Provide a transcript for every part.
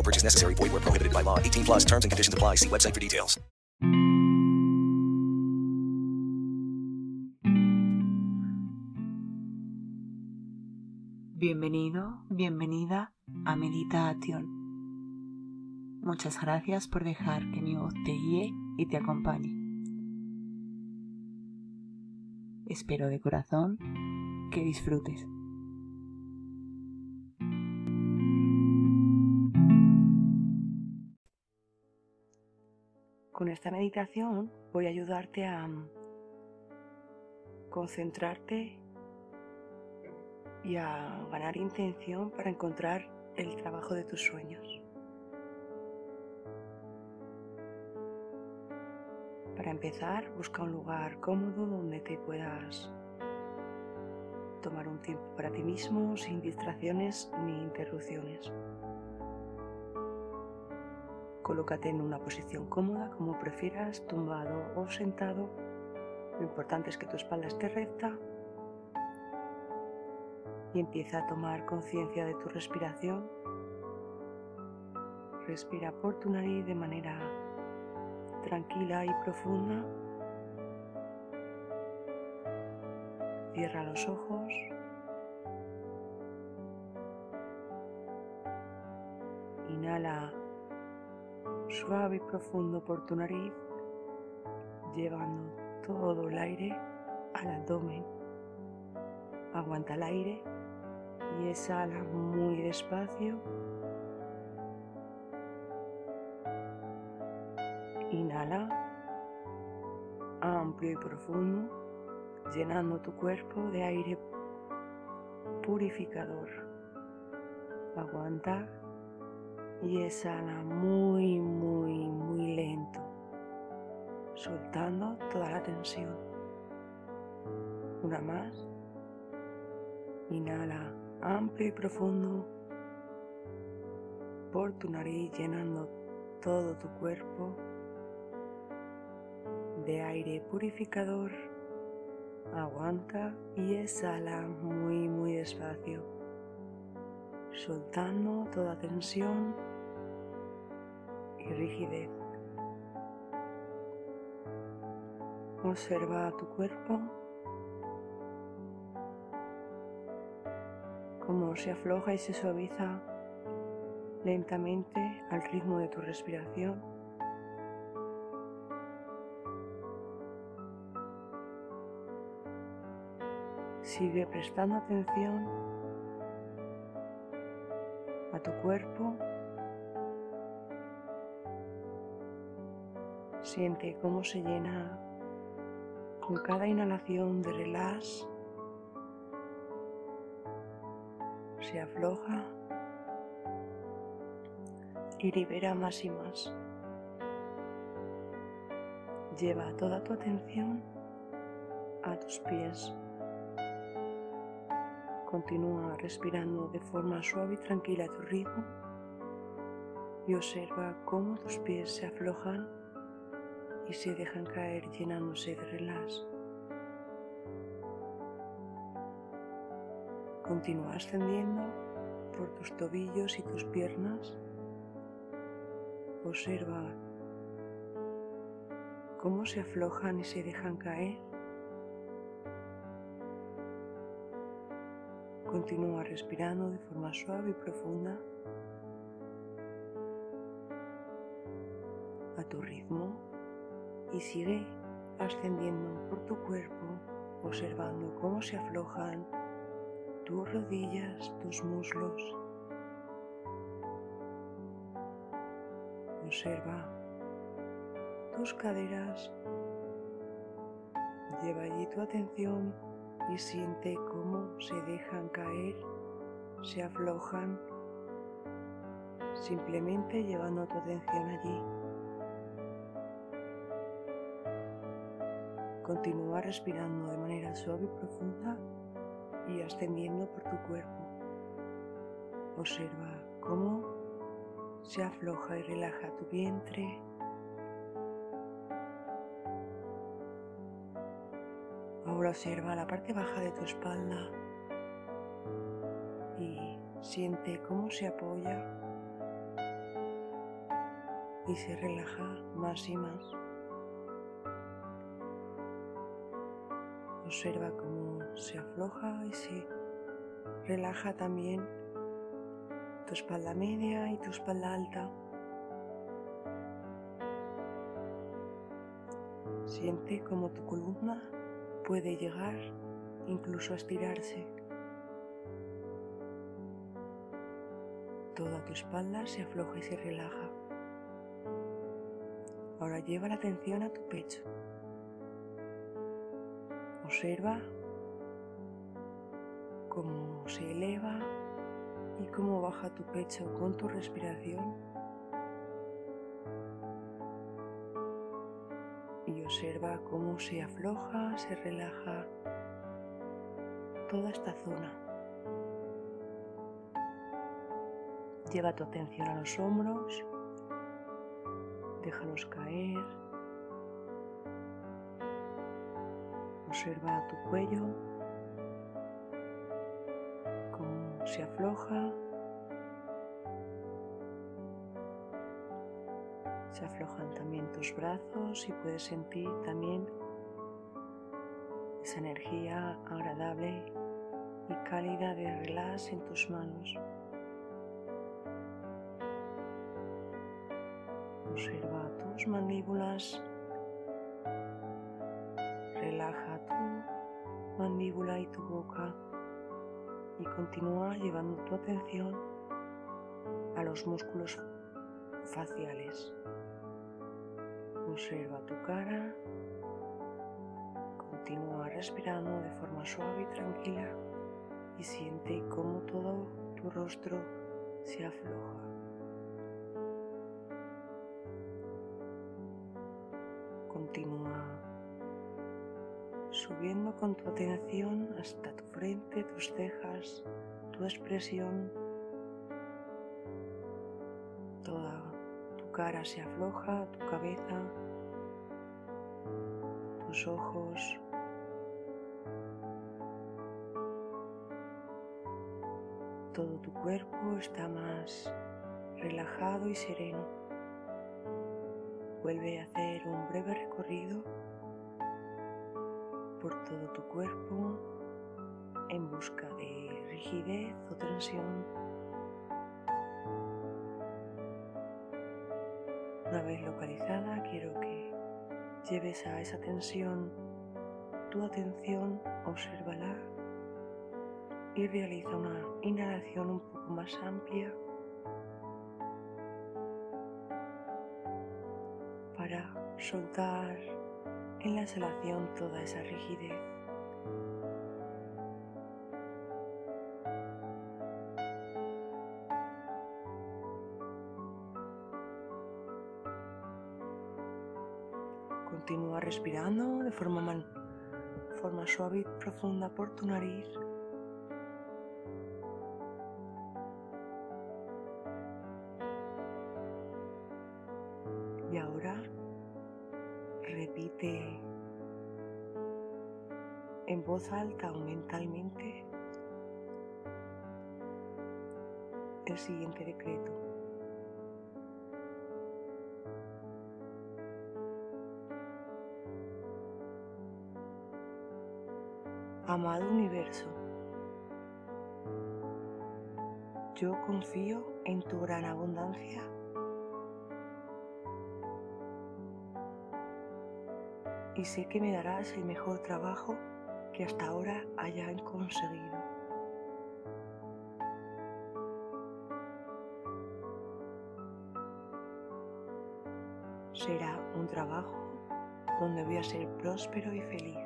No purchase necessary. Void where prohibited by law. 18 plus terms and conditions apply. See website for details. Bienvenido, bienvenida a Meditación. Muchas gracias por dejar que mi voz te guíe y te acompañe. Espero de corazón que disfrutes. Con esta meditación voy a ayudarte a concentrarte y a ganar intención para encontrar el trabajo de tus sueños. Para empezar, busca un lugar cómodo donde te puedas tomar un tiempo para ti mismo sin distracciones ni interrupciones. Colócate en una posición cómoda, como prefieras, tumbado o sentado. Lo importante es que tu espalda esté recta y empieza a tomar conciencia de tu respiración. Respira por tu nariz de manera tranquila y profunda. Cierra los ojos. Inhala suave y profundo por tu nariz, llevando todo el aire al abdomen. Aguanta el aire y exhala muy despacio. Inhala amplio y profundo, llenando tu cuerpo de aire purificador. Aguanta y exhala muy, muy, muy lento, soltando toda la tensión. Una más. Inhala amplio y profundo por tu nariz, llenando todo tu cuerpo de aire purificador. Aguanta y exhala muy, muy despacio, soltando toda tensión y rigidez. Observa tu cuerpo, cómo se afloja y se suaviza lentamente al ritmo de tu respiración. Sigue prestando atención a tu cuerpo. Siente cómo se llena con cada inhalación de relax. Se afloja y libera más y más. Lleva toda tu atención a tus pies. Continúa respirando de forma suave y tranquila a tu ritmo y observa cómo tus pies se aflojan y se dejan caer llenándose de relax. Continúa ascendiendo por tus tobillos y tus piernas. Observa cómo se aflojan y se dejan caer. Continúa respirando de forma suave y profunda. a tu ritmo y sigue ascendiendo por tu cuerpo, observando cómo se aflojan tus rodillas, tus muslos. Observa tus caderas. Lleva allí tu atención y siente cómo se dejan caer, se aflojan, simplemente llevando tu atención allí. Continúa respirando de manera suave y profunda y ascendiendo por tu cuerpo. Observa cómo se afloja y relaja tu vientre. Ahora observa la parte baja de tu espalda y siente cómo se apoya y se relaja más y más. Observa cómo se afloja y se relaja también tu espalda media y tu espalda alta. Siente como tu columna puede llegar incluso a estirarse. Toda tu espalda se afloja y se relaja. Ahora lleva la atención a tu pecho. Observa cómo se eleva y cómo baja tu pecho con tu respiración. Y observa cómo se afloja, se relaja toda esta zona. Lleva tu atención a los hombros, déjalos caer. Observa tu cuello, cómo se afloja. Se aflojan también tus brazos y puedes sentir también esa energía agradable y cálida de relax en tus manos. Observa tus mandíbulas. Mandíbula y tu boca y continúa llevando tu atención a los músculos faciales. Observa tu cara. Continúa respirando de forma suave y tranquila y siente cómo todo tu rostro se afloja. Continúa subiendo con tu atención hasta tu frente, tus cejas, tu expresión. Toda tu cara se afloja, tu cabeza, tus ojos. Todo tu cuerpo está más relajado y sereno. Vuelve a hacer un breve recorrido por todo tu cuerpo en busca de rigidez o tensión. Una vez localizada, quiero que lleves a esa tensión tu atención, obsérvala y realiza una inhalación un poco más amplia para soltar en la exhalación toda esa rigidez. Continúa respirando de forma, forma suave y profunda por tu nariz. Repite en voz alta o mentalmente el siguiente decreto. Amado universo, yo confío en tu gran abundancia y sé que me darás el mejor trabajo que hasta ahora hayan conseguido. Será un trabajo donde voy a ser próspero y feliz.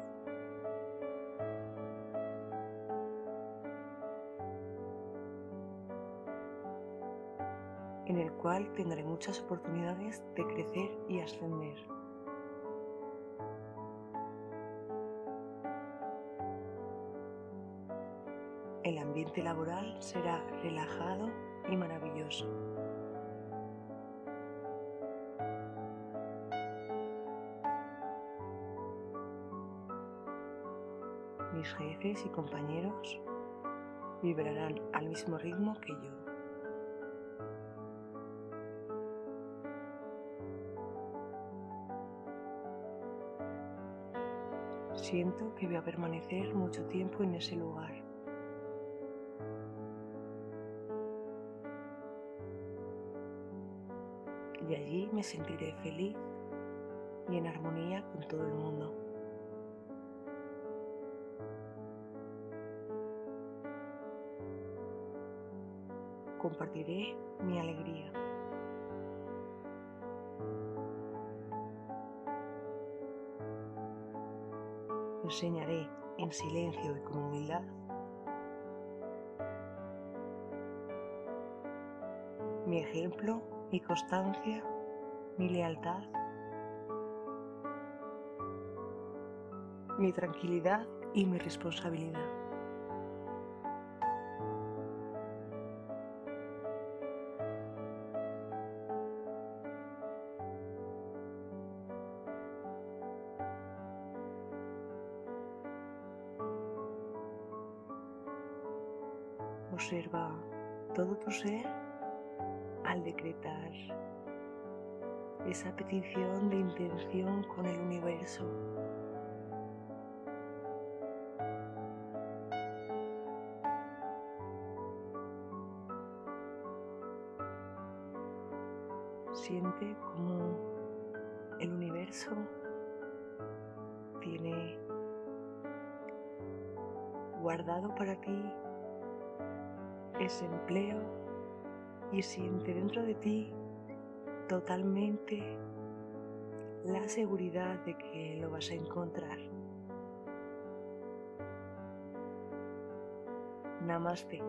en el cual tendré muchas oportunidades de crecer y ascender. El ambiente laboral será relajado y maravilloso. Mis jefes y compañeros vibrarán al mismo ritmo que yo. Siento que voy a permanecer mucho tiempo en ese lugar. Y allí me sentiré feliz y en armonía con todo el mundo. Compartiré mi alegría. enseñaré en silencio y con humildad mi ejemplo, mi constancia, mi lealtad, mi tranquilidad y mi responsabilidad. Observa todo tu ser al decretar esa petición de intención con el universo. Siente como el universo tiene guardado para ti ese empleo y siente dentro de ti totalmente la seguridad de que lo vas a encontrar. Namaste.